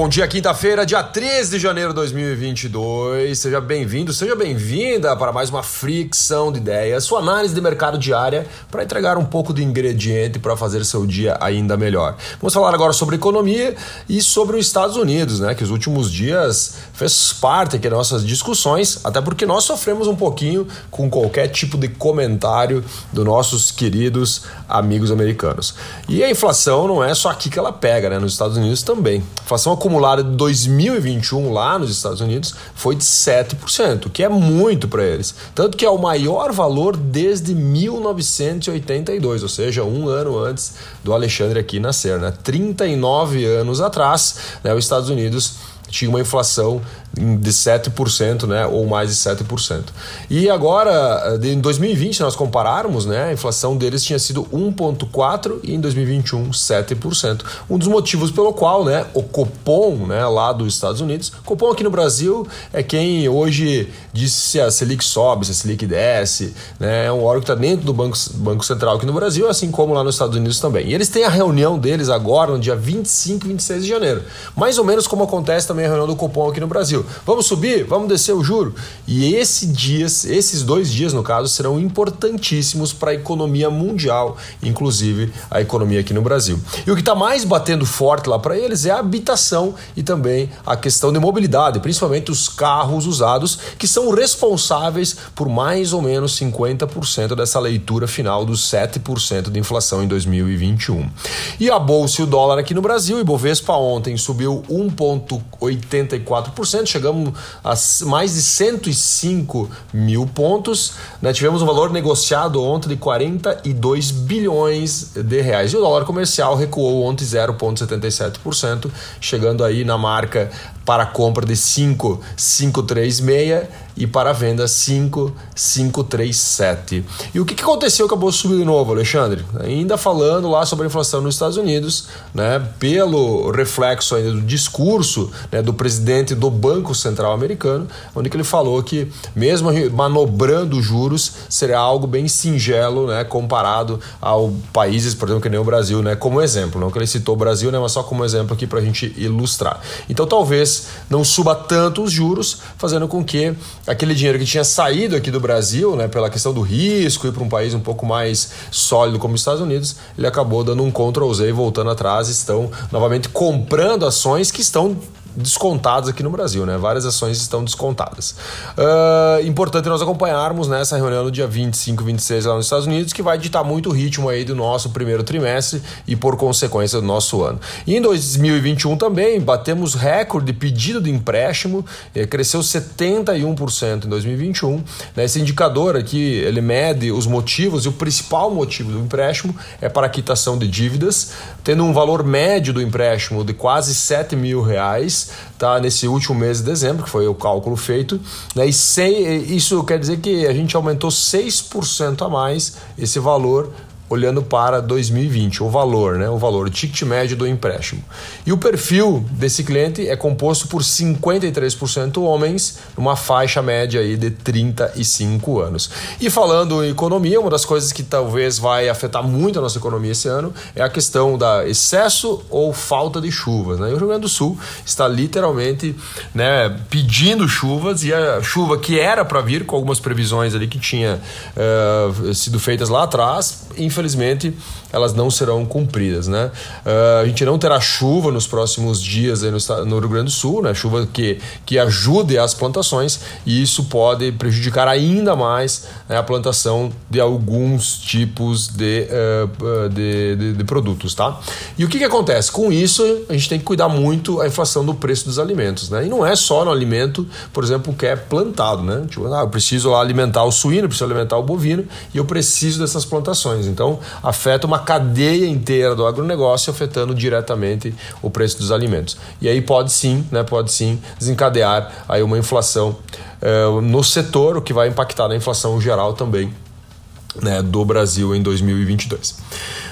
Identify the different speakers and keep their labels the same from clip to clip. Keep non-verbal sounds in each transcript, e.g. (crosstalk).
Speaker 1: bom dia, quinta-feira, dia 13 de janeiro de 2022. Seja bem-vindo, seja bem-vinda para mais uma fricção de ideias, sua análise de mercado diária para entregar um pouco de ingrediente para fazer seu dia ainda melhor. Vamos falar agora sobre economia e sobre os Estados Unidos, né, que os últimos dias fez parte aqui das nossas discussões, até porque nós sofremos um pouquinho com qualquer tipo de comentário dos nossos queridos amigos americanos. E a inflação não é só aqui que ela pega, né, nos Estados Unidos também. A inflação de 2021 lá nos Estados Unidos foi de 7%, que é muito para eles. Tanto que é o maior valor desde 1982, ou seja, um ano antes do Alexandre aqui nascer. Né? 39 anos atrás, né, os Estados Unidos tinha uma inflação de 7%, né, ou mais de 7%. E agora, em 2020, nós compararmos, né, a inflação deles tinha sido 1.4 e em 2021 7%. Um dos motivos pelo qual, né, o Copom, né, lá dos Estados Unidos, Copom aqui no Brasil é quem hoje diz se a Selic sobe, se a Selic desce, né, é um órgão que está dentro do Banco, Banco Central aqui no Brasil, assim como lá nos Estados Unidos também. E eles têm a reunião deles agora no dia 25 e 26 de janeiro. Mais ou menos como acontece também a reunião do Copom aqui no Brasil. Brasil. Vamos subir? Vamos descer o juro? E esse dias, esses dois dias, no caso, serão importantíssimos para a economia mundial, inclusive a economia aqui no Brasil. E o que está mais batendo forte lá para eles é a habitação e também a questão de mobilidade, principalmente os carros usados, que são responsáveis por mais ou menos 50% dessa leitura final dos 7% de inflação em 2021. E a bolsa e o dólar aqui no Brasil, e Bovespa ontem subiu 1,84%, chegamos a mais de 105 mil pontos. Né? Tivemos um valor negociado ontem de 42 bilhões de reais. E o dólar comercial recuou ontem 0,77%, chegando aí na marca para compra de 5,536 e para venda 5,537. E o que, que aconteceu que acabou subindo de novo, Alexandre? Ainda falando lá sobre a inflação nos Estados Unidos, né, pelo reflexo ainda do discurso né, do presidente do Banco Central americano, onde ele falou que mesmo manobrando juros seria algo bem singelo, né, comparado ao países, por exemplo, que nem o Brasil, né, como exemplo. Não que ele citou o Brasil, né, mas só como exemplo aqui para a gente ilustrar. Então talvez não suba tanto os juros, fazendo com que aquele dinheiro que tinha saído aqui do Brasil, né, pela questão do risco e para um país um pouco mais sólido como os Estados Unidos, ele acabou dando um Ctrl Z e voltando atrás, estão novamente comprando ações que estão descontados aqui no Brasil, né? Várias ações estão descontadas. Uh, importante nós acompanharmos nessa reunião no dia 25 e 26 lá nos Estados Unidos, que vai ditar muito o ritmo aí do nosso primeiro trimestre e por consequência do nosso ano. E em 2021 também batemos recorde de pedido de empréstimo, eh, cresceu 71% em 2021. Né? Esse indicador aqui, ele mede os motivos e o principal motivo do empréstimo é para quitação de dívidas, tendo um valor médio do empréstimo de quase 7 mil reais tá, nesse último mês de dezembro, que foi o cálculo feito. Né, e isso quer dizer que a gente aumentou 6% a mais esse valor olhando para 2020, o valor, né? O valor, o ticket médio do empréstimo. E o perfil desse cliente é composto por 53% homens, numa faixa média aí de 35 anos. E falando em economia, uma das coisas que talvez vai afetar muito a nossa economia esse ano é a questão da excesso ou falta de chuvas, né? E o Rio Grande do Sul está literalmente, né, pedindo chuvas e a chuva que era para vir com algumas previsões ali que tinha uh, sido feitas lá atrás, infelizmente infelizmente, elas não serão cumpridas. Né? Uh, a gente não terá chuva nos próximos dias no, no, Rio Grande do Sul, né? chuva que, que ajude as plantações, e isso pode prejudicar ainda mais né, a plantação de alguns tipos de, uh, de, de, de, produtos. Tá? E o que, que acontece? Com isso, a gente tem que cuidar muito a inflação do preço dos alimentos. Né? E não é só no alimento, por exemplo, que é plantado. Né? Tipo, ah, eu preciso alimentar o suíno, preciso alimentar o bovino, e eu preciso dessas plantações. Então, então, afeta uma cadeia inteira do agronegócio, afetando diretamente o preço dos alimentos. E aí pode sim, né, pode sim desencadear aí uma inflação uh, no setor, o que vai impactar na inflação geral também né, do Brasil em 2022.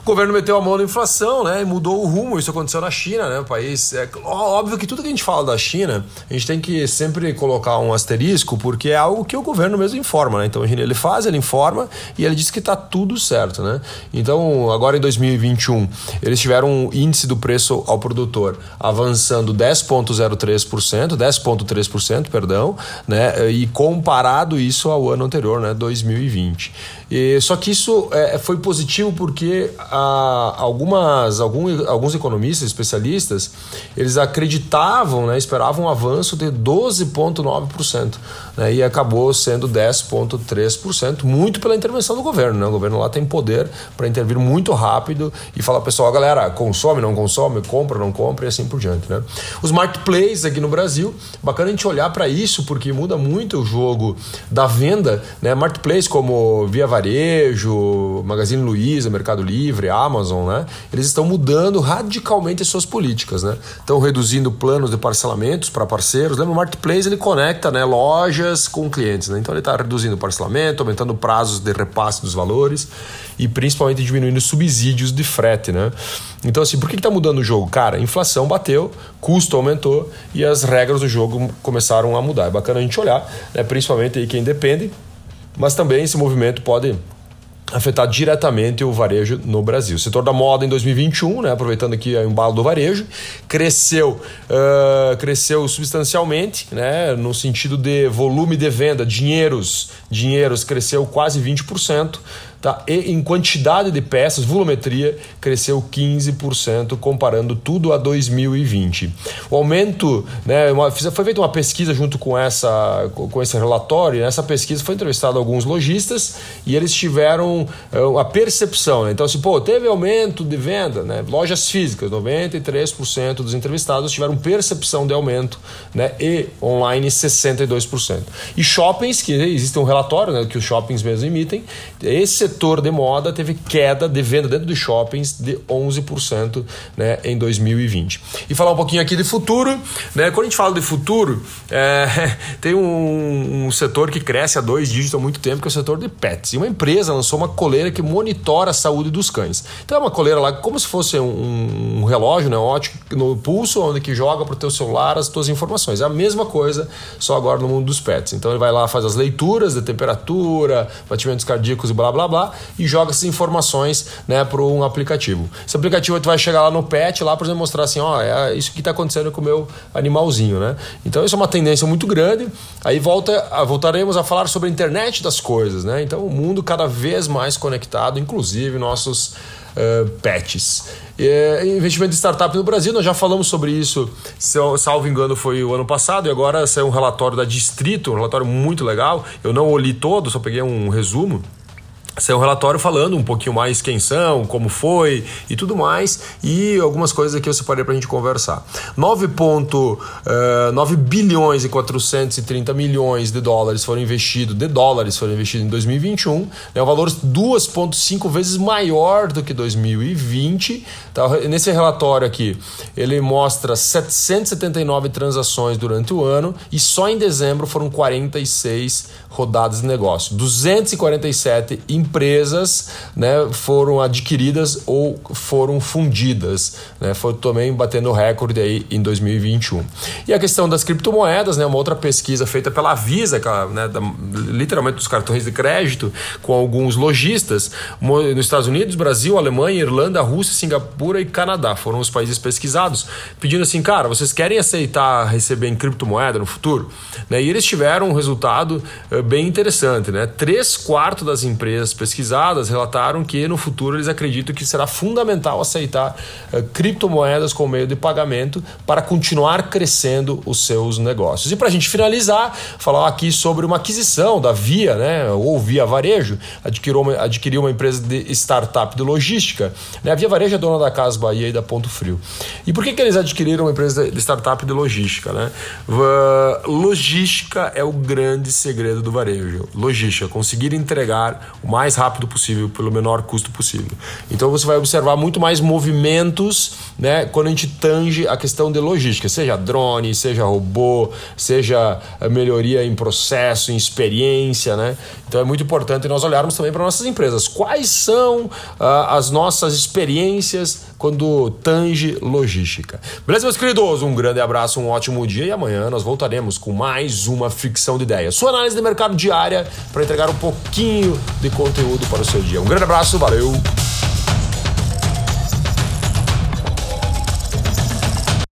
Speaker 1: O governo meteu a mão na inflação, né? E mudou o rumo. Isso aconteceu na China, né? O país. É óbvio que tudo que a gente fala da China, a gente tem que sempre colocar um asterisco, porque é algo que o governo mesmo informa, né? Então ele faz, ele informa e ele diz que está tudo certo, né? Então, agora em 2021, eles tiveram um índice do preço ao produtor avançando 10,03%, 10,3%, perdão, né? E comparado isso ao ano anterior, né? 2020. E, só que isso é, foi positivo porque ah, algumas, algum, alguns economistas, especialistas, eles acreditavam, né, esperavam um avanço de 12,9%. Né, e acabou sendo 10,3%, muito pela intervenção do governo. Né? O governo lá tem poder para intervir muito rápido e falar, pessoal, galera, consome, não consome, compra, não compra e assim por diante. Né? Os marketplaces aqui no Brasil, bacana a gente olhar para isso, porque muda muito o jogo da venda. Né? Marketplace como Via Varejo, Magazine Luiza, Mercado Livre, Amazon, né? Eles estão mudando radicalmente as suas políticas, né? Estão reduzindo planos de parcelamentos para parceiros. Lembra o Marketplace ele conecta, né, lojas com clientes, né? Então ele está reduzindo o parcelamento, aumentando prazos de repasse dos valores e principalmente diminuindo subsídios de frete, né? Então assim, por que está mudando o jogo? Cara, inflação bateu, custo aumentou e as regras do jogo começaram a mudar. É bacana a gente olhar, né? Principalmente aí quem depende mas também esse movimento pode afetar diretamente o varejo no Brasil. O setor da moda em 2021, né, aproveitando aqui o embalo do varejo, cresceu, uh, cresceu substancialmente, né, no sentido de volume de venda, dinheiros, dinheiros cresceu quase 20%. Tá? E em quantidade de peças, volumetria cresceu 15%, comparando tudo a 2020. O aumento, né, uma, foi feita uma pesquisa junto com, essa, com esse relatório, nessa pesquisa foi entrevistado alguns lojistas e eles tiveram uh, a percepção. Né? Então, assim, pô, teve aumento de venda, né? lojas físicas, 93% dos entrevistados tiveram percepção de aumento né? e online 62%. E shoppings, que existe um relatório né, que os shoppings mesmo emitem, esse setor de moda teve queda de venda dentro dos shoppings de 11% né, em 2020. E falar um pouquinho aqui de futuro, né? Quando a gente fala de futuro, é, (laughs) tem um, um, setor que cresce a dois dígitos há muito tempo, que é o setor de pets. E uma empresa lançou uma coleira que monitora a saúde dos cães. Então é uma coleira lá como se fosse um, um relógio né, ótico no pulso, onde que joga para o teu celular as tuas informações. É a mesma coisa, só agora no mundo dos pets. Então ele vai lá, faz as leituras de temperatura, batimentos cardíacos e blá blá blá e joga essas informações né, para um aplicativo. Esse aplicativo tu vai chegar lá no pet, lá para mostrar assim, ó, é isso que está acontecendo com o meu animalzinho, né? Então isso é uma tendência muito grande. Aí volta, voltaremos a falar sobre a internet das coisas, né? Então o mundo cada vez mais conectado, inclusive nossos uh, pets. É, investimento de startup no Brasil, nós já falamos sobre isso, salvo engano, foi o ano passado, e agora saiu um relatório da Distrito, um relatório muito legal. Eu não o li todo, só peguei um resumo ser um relatório falando um pouquinho mais quem são, como foi e tudo mais, e algumas coisas aqui eu separei para a gente conversar. 9,9 uh, bilhões e 430 milhões de dólares foram investidos, de dólares foram investidos em 2021, é um valor 2,5 vezes maior do que 2020. Tá? Nesse relatório aqui, ele mostra 779 transações durante o ano e só em dezembro foram 46 rodadas de negócio. 247 empresas né, foram adquiridas ou foram fundidas. Né, foi também batendo recorde aí em 2021. E a questão das criptomoedas, né, uma outra pesquisa feita pela Visa, é, né, da, literalmente dos cartões de crédito, com alguns lojistas nos Estados Unidos, Brasil, Alemanha, Irlanda, Rússia, Singapura e Canadá. Foram os países pesquisados, pedindo assim, cara, vocês querem aceitar receber em criptomoeda no futuro? Né, e eles tiveram um resultado uh, bem interessante. Né? Três quartos das empresas pesquisadas relataram que no futuro eles acreditam que será fundamental aceitar uh, criptomoedas como meio de pagamento para continuar crescendo os seus negócios. E para a gente finalizar, falar aqui sobre uma aquisição da Via, né, ou Via Varejo, adquiriu uma, adquiriu uma empresa de startup de logística. Né? A Via Varejo é dona da Casa Bahia e da Ponto Frio. E por que, que eles adquiriram uma empresa de startup de logística? Né? Uh, logística é o grande segredo do varejo. Logística, conseguir entregar o mais rápido possível, pelo menor custo possível. Então você vai observar muito mais movimentos né, quando a gente tange a questão de logística, seja drone, seja robô, seja melhoria em processo, em experiência. Né? Então é muito importante nós olharmos também para nossas empresas. Quais são uh, as nossas experiências quando tange logística? Beleza, meus queridos? Um grande abraço, um ótimo dia e amanhã nós voltaremos com mais uma ficção de ideias. Sua análise de mercado diária para entregar um pouquinho de conteúdo para o seu dia. Um grande abraço, valeu!